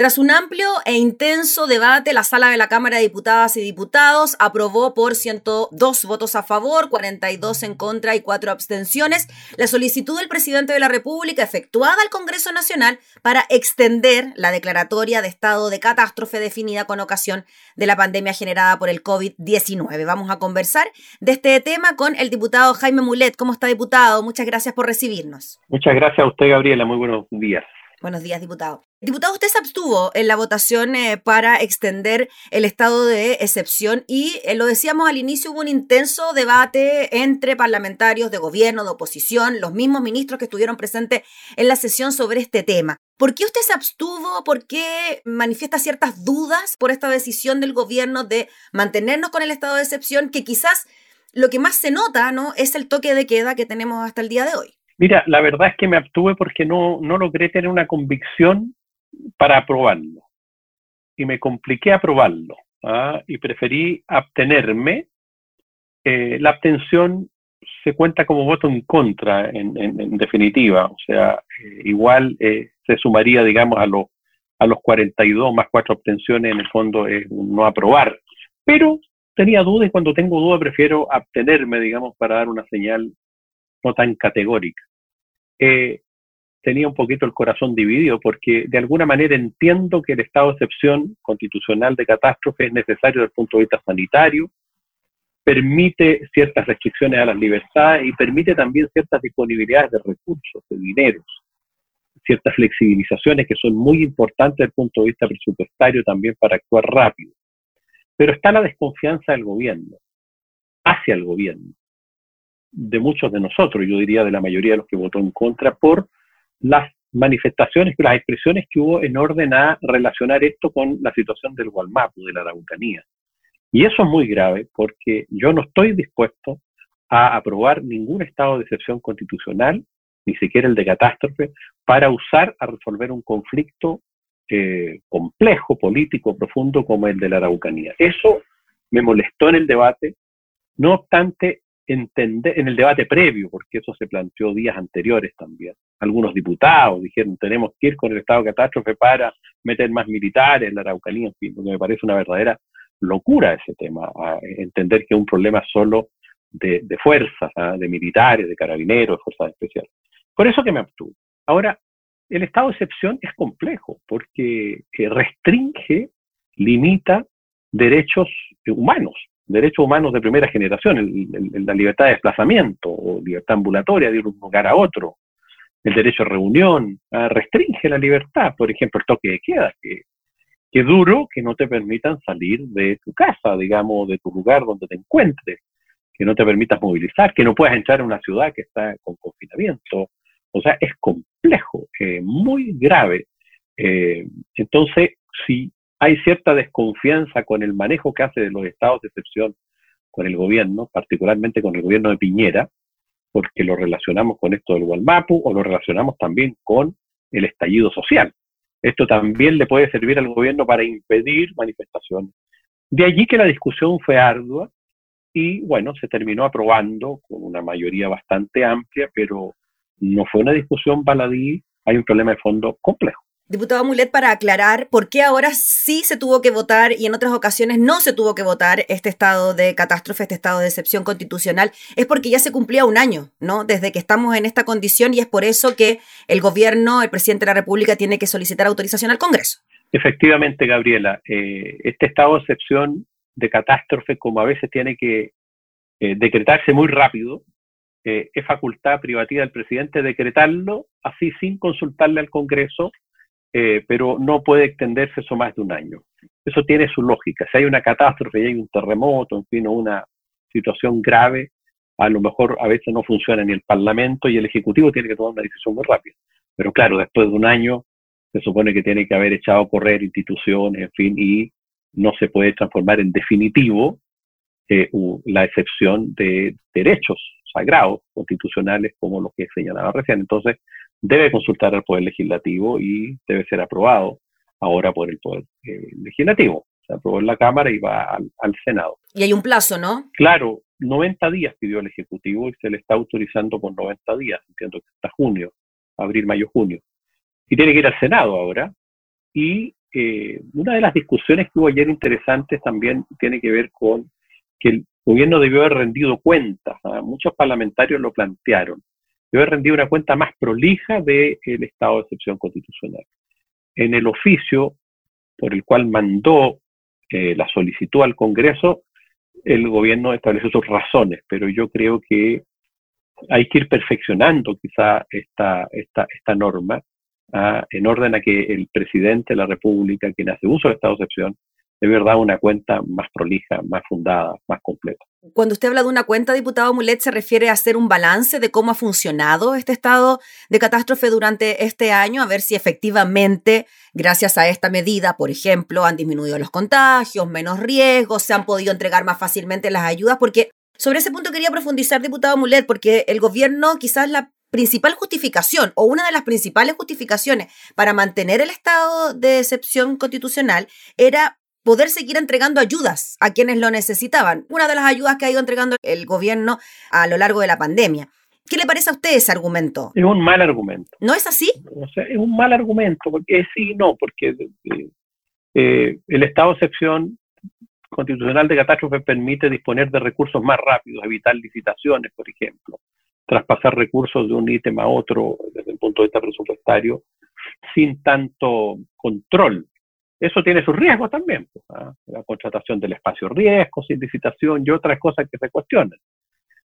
Tras un amplio e intenso debate, la sala de la Cámara de Diputadas y Diputados aprobó por 102 votos a favor, 42 en contra y 4 abstenciones la solicitud del presidente de la República efectuada al Congreso Nacional para extender la declaratoria de estado de catástrofe definida con ocasión de la pandemia generada por el COVID-19. Vamos a conversar de este tema con el diputado Jaime Mulet. ¿Cómo está, diputado? Muchas gracias por recibirnos. Muchas gracias a usted, Gabriela. Muy buenos días. Buenos días, diputado. Diputado, usted se abstuvo en la votación eh, para extender el estado de excepción y eh, lo decíamos al inicio, hubo un intenso debate entre parlamentarios de gobierno, de oposición, los mismos ministros que estuvieron presentes en la sesión sobre este tema. ¿Por qué usted se abstuvo? ¿Por qué manifiesta ciertas dudas por esta decisión del gobierno de mantenernos con el estado de excepción que quizás lo que más se nota ¿no? es el toque de queda que tenemos hasta el día de hoy? Mira, la verdad es que me abstuve porque no, no logré tener una convicción para aprobarlo. Y me compliqué aprobarlo. ¿ah? Y preferí abstenerme. Eh, la abstención se cuenta como voto en contra, en, definitiva. O sea, eh, igual eh, se sumaría, digamos, a, los a los 42 más cuatro abstenciones, en el fondo es no aprobar. Pero tenía dudas y cuando tengo dudas prefiero abstenerme, digamos, para dar una señal no tan categórica tenía un poquito el corazón dividido porque de alguna manera entiendo que el estado de excepción constitucional de catástrofe es necesario desde el punto de vista sanitario, permite ciertas restricciones a las libertades y permite también ciertas disponibilidades de recursos, de dineros, ciertas flexibilizaciones que son muy importantes desde el punto de vista presupuestario también para actuar rápido. Pero está la desconfianza del gobierno, hacia el gobierno de muchos de nosotros, yo diría de la mayoría de los que votó en contra, por las manifestaciones, las expresiones que hubo en orden a relacionar esto con la situación del Gualmapu, de la Araucanía. Y eso es muy grave porque yo no estoy dispuesto a aprobar ningún estado de excepción constitucional, ni siquiera el de catástrofe, para usar a resolver un conflicto eh, complejo, político, profundo como el de la Araucanía. Eso me molestó en el debate. No obstante, entender, en el debate previo, porque eso se planteó días anteriores también. Algunos diputados dijeron, tenemos que ir con el estado de catástrofe para meter más militares en la Araucanía, en fin, me parece una verdadera locura ese tema, entender que es un problema solo de, fuerzas, ¿ah? de militares, de carabineros, de fuerzas especiales. Por eso que me abstuve. Ahora, el estado de excepción es complejo, porque eh, restringe, limita derechos humanos derechos humanos de primera generación, la libertad de desplazamiento o libertad ambulatoria de un lugar a otro, el derecho a reunión, restringe la libertad, por ejemplo, el toque de queda, que, que duro que no te permitan salir de tu casa, digamos, de tu lugar donde te encuentres, que no te permitas movilizar, que no puedas entrar en una ciudad que está con confinamiento. O sea, es complejo, eh, muy grave. Eh, entonces, si hay cierta desconfianza con el manejo que hace de los estados de excepción con el gobierno, particularmente con el gobierno de Piñera, porque lo relacionamos con esto del Gualmapu o lo relacionamos también con el estallido social. Esto también le puede servir al gobierno para impedir manifestaciones. De allí que la discusión fue ardua y bueno, se terminó aprobando con una mayoría bastante amplia, pero no fue una discusión baladí, hay un problema de fondo complejo. Diputado Mulet, para aclarar por qué ahora sí se tuvo que votar y en otras ocasiones no se tuvo que votar este estado de catástrofe, este estado de excepción constitucional, es porque ya se cumplía un año, ¿no? Desde que estamos en esta condición y es por eso que el gobierno, el presidente de la República, tiene que solicitar autorización al Congreso. Efectivamente, Gabriela, eh, este estado de excepción de catástrofe, como a veces tiene que eh, decretarse muy rápido, eh, es facultad privativa del presidente decretarlo así sin consultarle al Congreso eh, pero no puede extenderse eso más de un año. Eso tiene su lógica. Si hay una catástrofe y hay un terremoto, en fin, una situación grave, a lo mejor a veces no funciona ni el Parlamento y el Ejecutivo tiene que tomar una decisión muy rápida. Pero claro, después de un año se supone que tiene que haber echado a correr instituciones, en fin, y no se puede transformar en definitivo eh, la excepción de derechos sagrados constitucionales como los que señalaba recién. Entonces, debe consultar al Poder Legislativo y debe ser aprobado ahora por el Poder eh, Legislativo. Se aprobó en la Cámara y va al, Senado. Y hay un plazo, ¿no? Claro, 90 días pidió el Ejecutivo y se le está autorizando por 90 días, entiendo que hasta junio, abril, mayo, junio. Y tiene que ir al Senado ahora y eh, una de las discusiones que hubo ayer interesantes también tiene que ver con que el gobierno debió haber rendido cuentas. ¿ah? Muchos parlamentarios lo plantearon. Debió haber rendido una cuenta más prolija del estado de excepción constitucional. En el oficio por el cual mandó eh, la solicitud al Congreso, el gobierno estableció sus razones, pero yo creo que hay que ir perfeccionando quizá esta, esta, esta norma ¿ah? en orden a que el presidente de la República, quien hace uso del estado de excepción, de verdad una cuenta más prolija, más fundada, más completa. Cuando usted habla de una cuenta, diputado Mulet, ¿se refiere a hacer un balance de cómo ha funcionado este estado de catástrofe durante este año? A ver si efectivamente, gracias a esta medida, por ejemplo, han disminuido los contagios, menos riesgos, se han podido entregar más fácilmente las ayudas, porque sobre ese punto quería profundizar, diputado Mulet, porque el gobierno quizás la principal justificación o una de las principales justificaciones para mantener el estado de excepción constitucional era poder seguir entregando ayudas a quienes lo necesitaban. Una de las ayudas que ha ido entregando el gobierno a lo largo de la pandemia. ¿Qué le parece a usted ese argumento? Es un mal argumento. ¿No es así? O sea, es un mal argumento, porque sí y no, porque eh, el estado de excepción constitucional de catástrofe permite disponer de recursos más rápidos, evitar licitaciones, por ejemplo, traspasar recursos de un ítem a otro desde el punto de vista presupuestario sin tanto control eso tiene sus riesgos también, pues, ¿ah? la contratación del espacio riesgo, sin licitación y otras cosas que se cuestionan,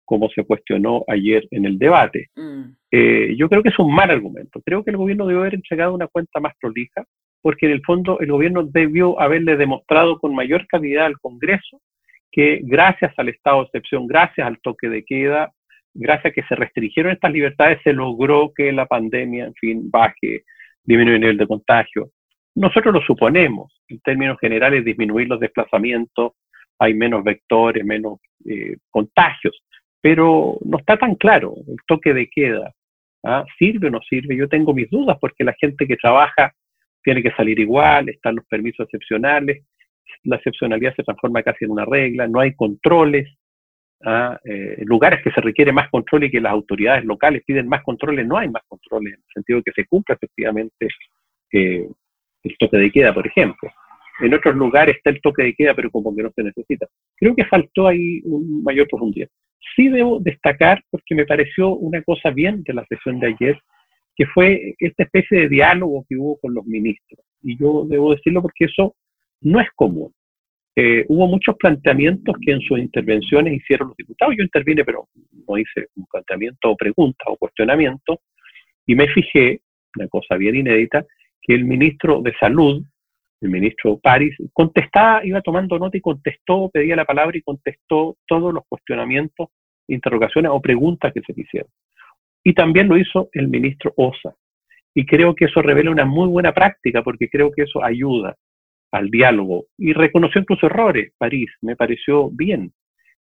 como se cuestionó ayer en el debate. Mm. Eh, yo creo que es un mal argumento. Creo que el gobierno debió haber entregado una cuenta más prolija, porque en el fondo el gobierno debió haberle demostrado con mayor calidad al Congreso que gracias al estado de excepción, gracias al toque de queda, gracias a que se restringieron estas libertades, se logró que la pandemia, en fin, baje, disminuya el nivel de contagio. Nosotros lo suponemos, en términos generales, disminuir los desplazamientos, hay menos vectores, menos eh, contagios, pero no está tan claro el toque de queda. ¿ah? ¿Sirve o no sirve? Yo tengo mis dudas porque la gente que trabaja tiene que salir igual, están los permisos excepcionales, la excepcionalidad se transforma casi en una regla, no hay controles, ¿ah? eh, lugares que se requiere más control y que las autoridades locales piden más controles, no hay más controles, en el sentido de que se cumpla efectivamente eh, el toque de queda, por ejemplo. En otros lugares está el toque de queda, pero como que no se necesita. Creo que faltó ahí un mayor profundidad. Sí debo destacar, porque me pareció una cosa bien de la sesión de ayer, que fue esta especie de diálogo que hubo con los ministros. Y yo debo decirlo porque eso no es común. Eh, hubo muchos planteamientos que en sus intervenciones hicieron los diputados. Yo intervine, pero no hice un planteamiento o pregunta o cuestionamiento. Y me fijé, una cosa bien inédita, que el ministro de Salud, el ministro París, contestaba, iba tomando nota y contestó, pedía la palabra y contestó todos los cuestionamientos, interrogaciones o preguntas que se le hicieron. Y también lo hizo el ministro Osa. Y creo que eso revela una muy buena práctica, porque creo que eso ayuda al diálogo. Y reconoció incluso errores, París, me pareció bien.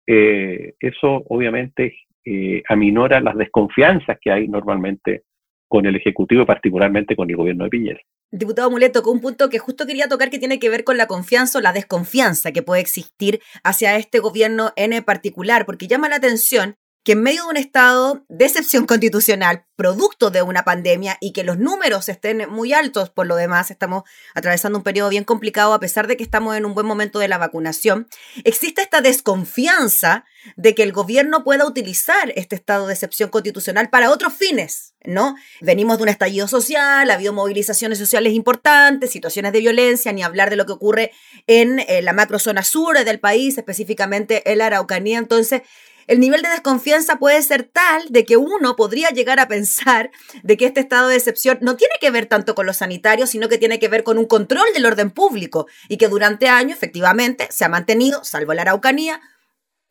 Eh, eso obviamente eh, aminora las desconfianzas que hay normalmente con el Ejecutivo, particularmente con el gobierno de Piñera. Diputado Mulet tocó un punto que justo quería tocar que tiene que ver con la confianza o la desconfianza que puede existir hacia este gobierno en particular, porque llama la atención que en medio de un estado de excepción constitucional, producto de una pandemia y que los números estén muy altos por lo demás, estamos atravesando un periodo bien complicado a pesar de que estamos en un buen momento de la vacunación, existe esta desconfianza de que el gobierno pueda utilizar este estado de excepción constitucional para otros fines, ¿no? Venimos de un estallido social, ha habido movilizaciones sociales importantes, situaciones de violencia, ni hablar de lo que ocurre en eh, la macrozona sur del país, específicamente en la Araucanía, entonces el nivel de desconfianza puede ser tal de que uno podría llegar a pensar de que este estado de excepción no tiene que ver tanto con los sanitarios, sino que tiene que ver con un control del orden público y que durante años efectivamente se ha mantenido, salvo la Araucanía,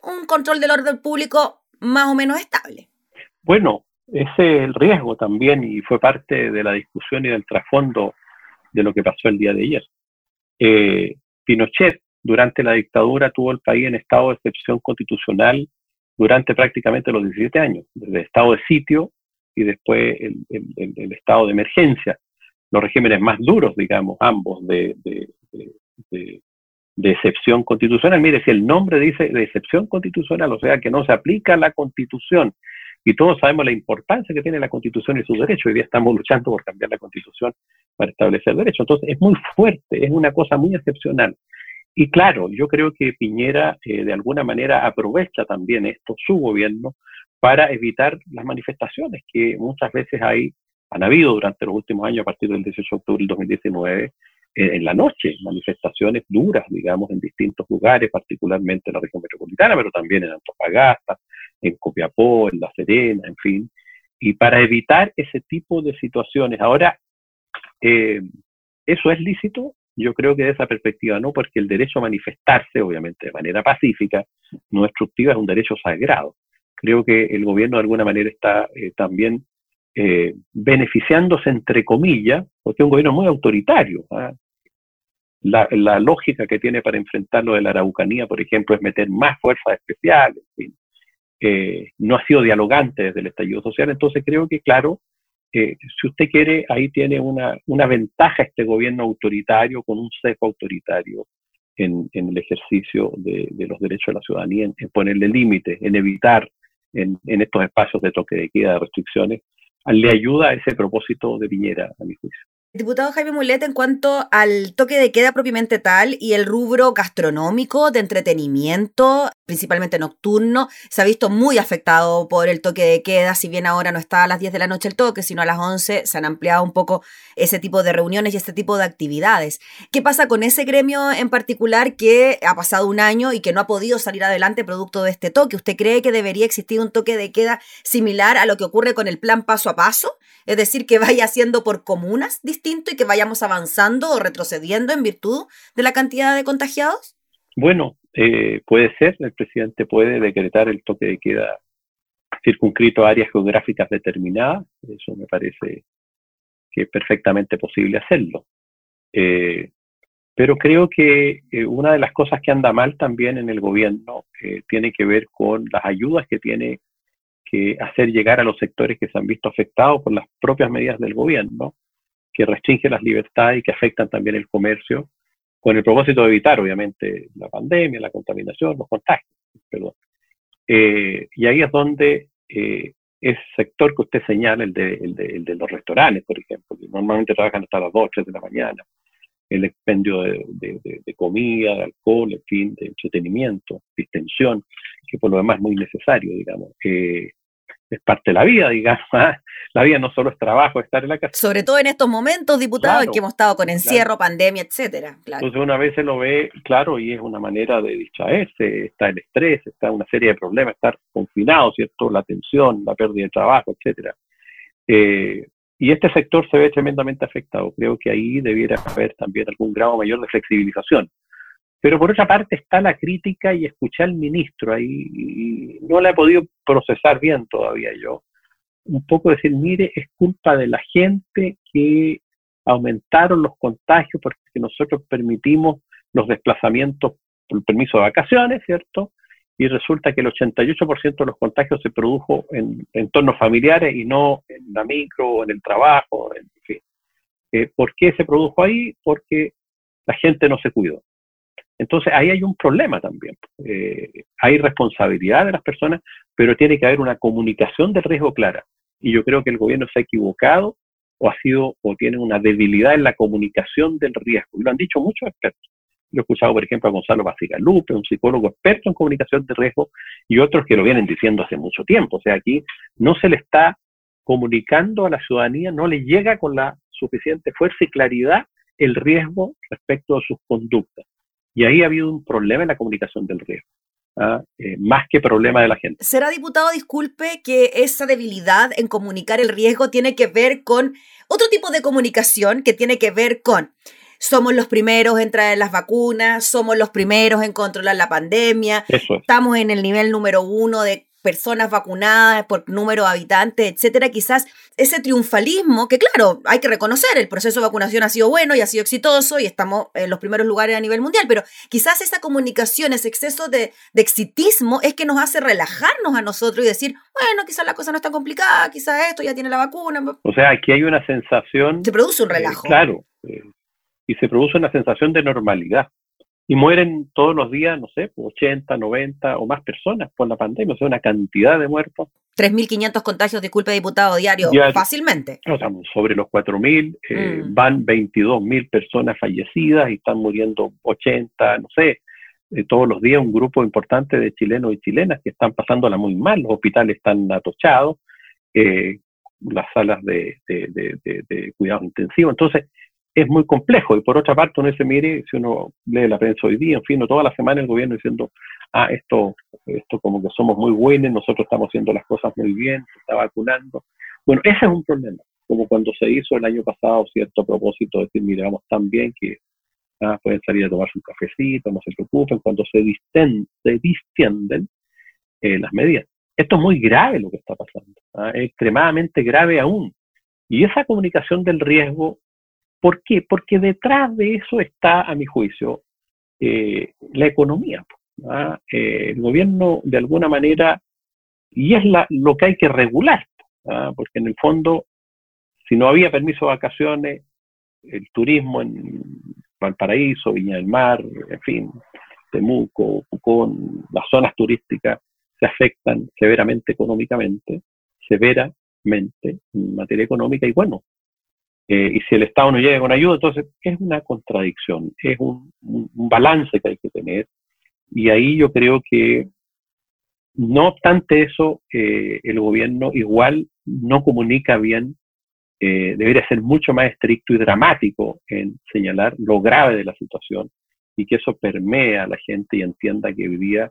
un control del orden público más o menos estable. Bueno, ese es el riesgo también y fue parte de la discusión y del trasfondo de lo que pasó el día de ayer. Eh, Pinochet durante la dictadura tuvo el país en estado de excepción constitucional durante prácticamente los 17 años, desde estado de sitio y después el, estado de emergencia, los regímenes más duros, digamos, ambos de, de, excepción constitucional. Mire, si el nombre dice de excepción constitucional, o sea que no se aplica la constitución, y todos sabemos la importancia que tiene la Constitución y sus derechos. Hoy día estamos luchando por cambiar la Constitución para establecer derechos. Entonces, es muy fuerte, es una cosa muy excepcional. Y claro, yo creo que Piñera eh, de alguna manera aprovecha también esto, su gobierno, para evitar las manifestaciones que muchas veces hay, han habido durante los últimos años, a partir del 18 de octubre del 2019, eh, en la noche, manifestaciones duras, digamos, en distintos lugares, particularmente en la región metropolitana, pero también en Antofagasta, en Copiapó, en La Serena, en fin. Y para evitar ese tipo de situaciones, ahora, eh, ¿eso es lícito? Yo creo que de esa perspectiva no, porque el derecho a manifestarse, obviamente de manera pacífica, no destructiva, es un derecho sagrado. Creo que el gobierno de alguna manera está eh, también eh, beneficiándose, entre comillas, porque es un gobierno muy autoritario. ¿ah? La, lógica que tiene para enfrentar lo de la Araucanía, por ejemplo, es meter más fuerzas especiales. Eh, no ha sido dialogante desde el estallido social, entonces creo que, claro, si usted quiere, ahí tiene una, una ventaja este gobierno autoritario con un sesgo autoritario en, el ejercicio de, los derechos de la ciudadanía, en, ponerle límites, en evitar en, en, estos espacios de toque de queda, de restricciones, le ayuda a ese propósito de Piñera, a mi juicio. Diputado Jaime Mulet, en cuanto al toque de queda propiamente tal y el rubro gastronómico, de entretenimiento, principalmente nocturno, se ha visto muy afectado por el toque de queda, si bien ahora no está a las 10 de la noche el toque, sino a las 11, se han ampliado un poco ese tipo de reuniones y este tipo de actividades. ¿Qué pasa con ese gremio en particular que ha pasado un año y que no ha podido salir adelante producto de este toque? ¿Usted cree que debería existir un toque de queda similar a lo que ocurre con el plan paso a paso? Es decir, que vaya siendo por comunas distinto y que vayamos avanzando o retrocediendo en virtud de la cantidad de contagiados? Bueno, eh, puede ser, el presidente puede decretar el toque de queda circunscrito a áreas geográficas determinadas, eso me parece que es perfectamente posible hacerlo. Eh, pero creo que eh, una de las cosas que anda mal también en el gobierno tiene que ver con las ayudas que tiene que hacer llegar a los sectores que se han visto afectados por las propias medidas del gobierno, que restringen las libertades y que afectan también el comercio, con el propósito de evitar, obviamente, la pandemia, la contaminación, los contagios. Perdón. Eh, y ahí es donde eh, ese sector que usted señala, el de, el, de, el de, los restaurantes, por ejemplo, que normalmente trabajan hasta las 2, 3 de la mañana, el expendio de, de, comida, de alcohol, en fin, de entretenimiento, distensión, que por lo demás es muy necesario, digamos. Eh, es parte de la vida, digamos. ¿ah? La vida no solo es trabajo, estar en la casa. Sobre todo en estos momentos, diputado, en que hemos estado con encierro, pandemia, etcétera. Entonces una vez se lo ve, claro, y es una manera de distraerse, está el estrés, está una serie de problemas, estar confinado, ¿cierto? La tensión, la pérdida de trabajo, etcétera. Eh, y este sector se ve tremendamente afectado. Creo que ahí debiera haber también algún grado mayor de flexibilización. Pero por otra parte está la crítica y escuché al ministro ahí, y no la he podido procesar bien todavía yo. Un poco decir, mire, es culpa de la gente que aumentaron los contagios porque nosotros permitimos los desplazamientos por permiso de vacaciones, ¿cierto? Y resulta que el 88% de los contagios se produjo en entornos familiares y no en la micro o en el trabajo, en fin. Eh, ¿Por qué se produjo ahí? Porque la gente no se cuidó. Entonces ahí hay un problema también. Eh, hay responsabilidad de las personas, pero tiene que haber una comunicación del riesgo clara. Y yo creo que el gobierno se ha equivocado o ha sido o tiene una debilidad en la comunicación del riesgo. Y lo han dicho muchos expertos. Yo he escuchado, por ejemplo, a Gonzalo Lupe, un psicólogo experto en comunicación de riesgo, y otros que lo vienen diciendo hace mucho tiempo. O sea, aquí no se le está comunicando a la ciudadanía, no le llega con la suficiente fuerza y claridad el riesgo respecto a sus conductas. Y ahí ha habido un problema en la comunicación del riesgo. ¿ah? Eh, más que problema de la gente. ¿Será diputado, disculpe, que esa debilidad en comunicar el riesgo tiene que ver con otro tipo de comunicación que tiene que ver con somos los primeros en traer las vacunas, somos los primeros en controlar la pandemia, estamos en el nivel número uno de personas vacunadas por número de habitantes, etcétera, quizás ese triunfalismo, que claro, hay que reconocer, el proceso de vacunación ha sido bueno y ha sido exitoso y estamos en los primeros lugares a nivel mundial, pero quizás esa comunicación, ese exceso de, exitismo es que nos hace relajarnos a nosotros y decir, bueno, quizás la cosa no está complicada, quizás esto ya tiene la vacuna. O sea, aquí hay una sensación... Se produce un relajo. claro, eh, y se produce una sensación de normalidad. Y mueren todos los días, no sé, 80, 90 o más personas por la pandemia, o sea, una cantidad de muertos. 3.500 contagios, disculpe, diputado, diario, fácilmente. O sea, sobre los 4.000, eh, mm. van 22.000 personas fallecidas y están muriendo 80, no sé, eh, todos los días un grupo importante de chilenos y chilenas que están pasándola muy mal, los hospitales están atochados, eh, las salas de, de, de, de cuidado intensivo. Entonces, es muy complejo. Y por otra parte, uno se mire, si uno lee la prensa hoy día, en fin, toda la semana el gobierno diciendo, ah, esto, esto como que somos muy buenos, nosotros estamos haciendo las cosas muy bien, se está vacunando. Bueno, ese es un problema, como cuando se hizo el año pasado cierto propósito de decir, mire, vamos tan bien que ah, pueden salir a tomarse un cafecito, no se preocupen, cuando se, disten, se distienden eh, las medidas. Esto es muy grave lo que está pasando, ¿ah? es extremadamente grave aún. Y esa comunicación del riesgo ¿Por qué? Porque detrás de eso está, a mi juicio, eh, la economía. ¿ah? Eh, el gobierno, de alguna manera, y es la, lo que hay que regular, ¿ah? porque en el fondo, si no había permiso de vacaciones, el turismo en Valparaíso, Viña del Mar, en fin, Temuco, Pucón, las zonas turísticas se afectan severamente económicamente, severamente en materia económica, y bueno, eh, y si el Estado no llega con ayuda, entonces es una contradicción, es un, balance que hay que tener. Y ahí yo creo que, no obstante eso, eh, el gobierno igual no comunica bien, eh, debería ser mucho más estricto y dramático en señalar lo grave de la situación y que eso permea a la gente y entienda que vivía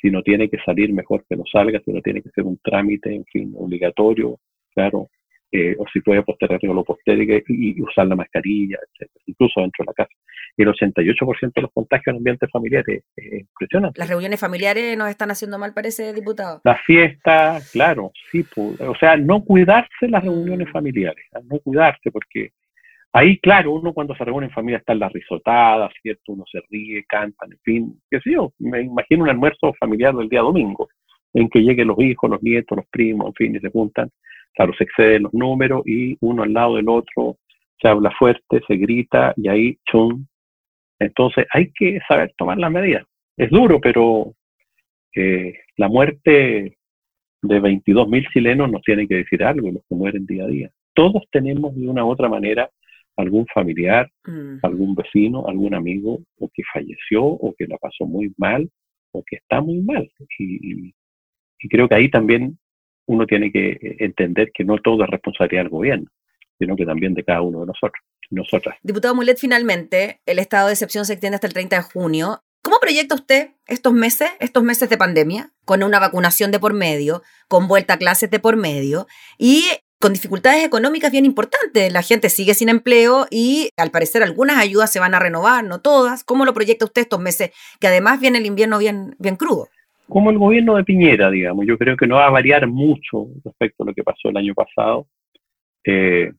si no tiene que salir, mejor que no salga, si no tiene que ser un trámite, en fin, obligatorio, claro, eh, o si puede postergar lo postergue y, usar la mascarilla, etc. incluso dentro de la casa. El 88% de los contagios en ambientes familiares es impresionante. Las reuniones familiares nos están haciendo mal, parece, diputado. La fiesta, claro, sí. o sea, no cuidarse las reuniones familiares, no cuidarse, porque ahí, claro, uno cuando se reúne en familia está en la risotada, ¿cierto? Uno se ríe, canta, en fin, qué sé yo, me imagino un almuerzo familiar del día domingo, en que lleguen los hijos, los nietos, los primos, en fin, y se juntan claro, se exceden los números y uno al lado del otro se habla fuerte, se grita y ahí chum. Entonces hay que saber tomar las medidas. Es duro, pero eh, la muerte de 22.000 chilenos nos tiene que decir algo, los que mueren día a día. Todos tenemos de una u otra manera algún familiar, mm. algún vecino, algún amigo, o que falleció, o que la pasó muy mal, o que está muy mal. y creo que ahí también uno tiene que entender que no todo es responsabilidad del gobierno, sino que también de cada uno de nosotros, nosotras. Diputado Mulet, finalmente, el estado de excepción se extiende hasta el 30 de junio. ¿Cómo proyecta usted estos meses, estos meses de pandemia, con una vacunación de por medio, con vuelta a clases de por medio y con dificultades económicas bien importantes? La gente sigue sin empleo y al parecer algunas ayudas se van a renovar, no todas. ¿Cómo lo proyecta usted estos meses, que además viene el invierno bien, bien crudo? Como el gobierno de Piñera, digamos. Yo creo que no va a variar mucho respecto a lo que pasó el año pasado. Eh,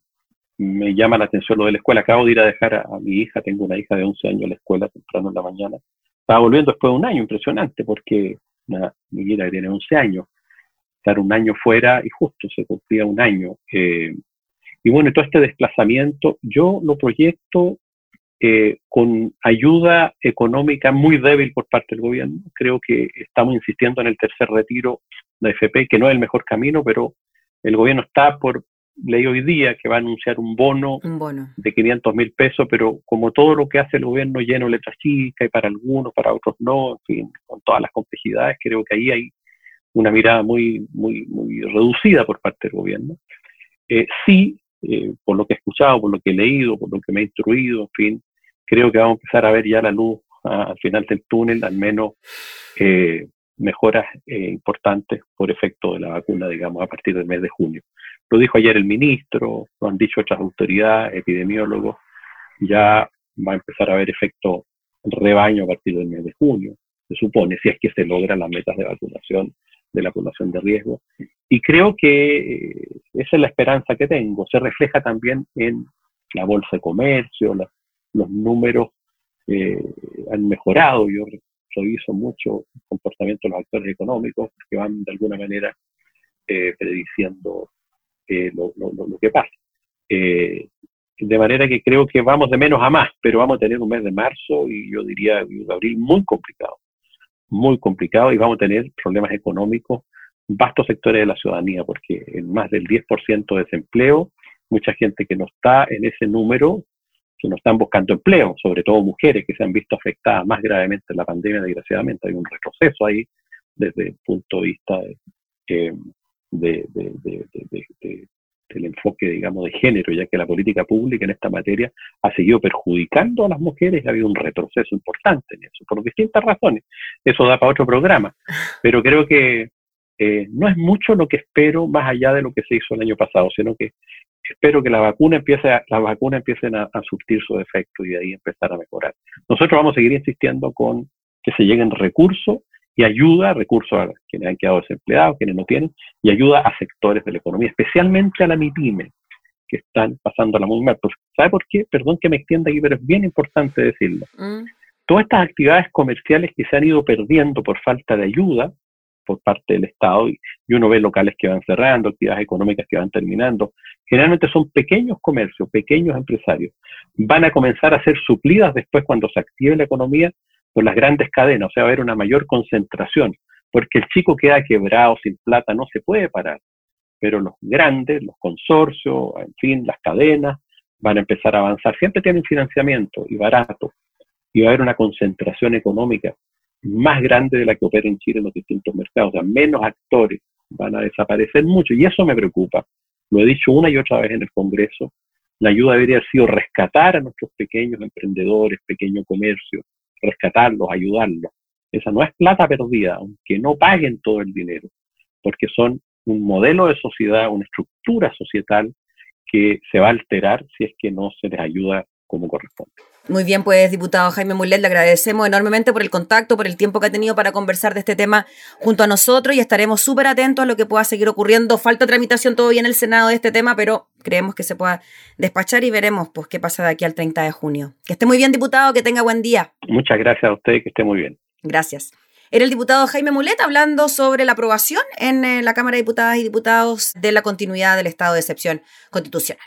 me llama la atención lo de la escuela. Acabo de ir a dejar a, mi hija, tengo una hija de 11 años en la escuela temprano en la mañana. Estaba volviendo después de un año, impresionante, porque mi hija tiene 11 años, estar un año fuera y justo se cumplía un año. Eh, y bueno, todo este desplazamiento, yo lo proyecto eh, con ayuda económica muy débil por parte del gobierno. Creo que estamos insistiendo en el tercer retiro de FP, que no es el mejor camino, pero el gobierno está por ley hoy día que va a anunciar un bono, de 500 mil pesos, pero como todo lo que hace el gobierno lleno de letras chicas y para algunos, para otros no, en fin, con todas las complejidades, creo que ahí hay una mirada muy, muy, muy reducida por parte del gobierno. Eh, sí, eh, por lo que he escuchado, por lo que he leído, por lo que me he instruido, en fin, creo que vamos a empezar a ver ya la luz al final del túnel, al menos eh, mejoras eh, importantes por efecto de la vacuna, digamos, a partir del mes de junio. Lo dijo ayer el ministro, lo han dicho otras autoridades, epidemiólogos, ya va a empezar a haber efecto rebaño a partir del mes de junio, se supone, si es que se logran las metas de vacunación de la población de riesgo. Y creo que eh, esa es la esperanza que tengo. Se refleja también en la bolsa de comercio, los números eh, han mejorado. Yo reviso mucho el comportamiento de los actores económicos que van de alguna manera eh, prediciendo lo, que pasa. de manera que creo que vamos de menos a más, pero vamos a tener un mes de marzo y yo diría un abril muy complicado, muy complicado y vamos a tener problemas económicos, vastos sectores de la ciudadanía, porque en más del 10% de desempleo, mucha gente que no está en ese número, que no están buscando empleo, sobre todo mujeres que se han visto afectadas más gravemente en la pandemia, desgraciadamente. Hay un retroceso ahí desde el punto de vista de, del enfoque, digamos, de género, ya que la política pública en esta materia ha seguido perjudicando a las mujeres y ha habido un retroceso importante en eso, por distintas razones. Eso da para otro programa, pero creo que eh, no es mucho lo que espero más allá de lo que se hizo el año pasado, sino que espero que la vacuna empiece a, las vacunas empiecen a, a, surtir su efecto y de ahí empezar a mejorar. Nosotros vamos a seguir insistiendo con que se lleguen recursos y ayuda, recursos a quienes han quedado desempleados, quienes no tienen, y ayuda a sectores de la economía, especialmente a la MIPYME, que están pasando la muy mal. Pues, ¿Sabe por qué? Perdón que me extienda aquí, pero es bien importante decirlo. Mm. Todas estas actividades comerciales que se han ido perdiendo por falta de ayuda por parte del Estado, y, y uno ve locales que van cerrando, actividades económicas que van terminando, generalmente son pequeños comercios, pequeños empresarios, van a comenzar a ser suplidas después cuando se active la economía por las grandes cadenas, o sea, va a haber una mayor concentración, porque el chico queda quebrado, sin plata, no se puede parar. Pero los grandes, los consorcios, en fin, las cadenas, van a empezar a avanzar. Siempre tienen financiamiento y barato, y va a haber una concentración económica más grande de la que opera en Chile en los distintos mercados, o sea, menos actores van a desaparecer mucho, y eso me preocupa. Lo he dicho una y otra vez en el Congreso, la ayuda debería haber sido rescatar a nuestros pequeños emprendedores, pequeño comercio, rescatarlos, ayudarlos. Esa no es plata perdida, aunque no paguen todo el dinero, porque son un modelo de sociedad, una estructura societal que se va a alterar si es que no se les ayuda como corresponde. Muy bien, pues, diputado Jaime Mulet, le agradecemos enormemente por el contacto, por el tiempo que ha tenido para conversar de este tema junto a nosotros y estaremos súper atentos a lo que pueda seguir ocurriendo. Falta tramitación todavía en el Senado de este tema, pero creemos que se pueda despachar y veremos pues qué pasa de aquí al 30 de junio. Que esté muy bien, diputado, que tenga buen día. Muchas gracias a usted, que esté muy bien. Gracias. Era el diputado Jaime Mulet hablando sobre la aprobación en eh, la Cámara de Diputadas y Diputados de la continuidad del estado de excepción constitucional.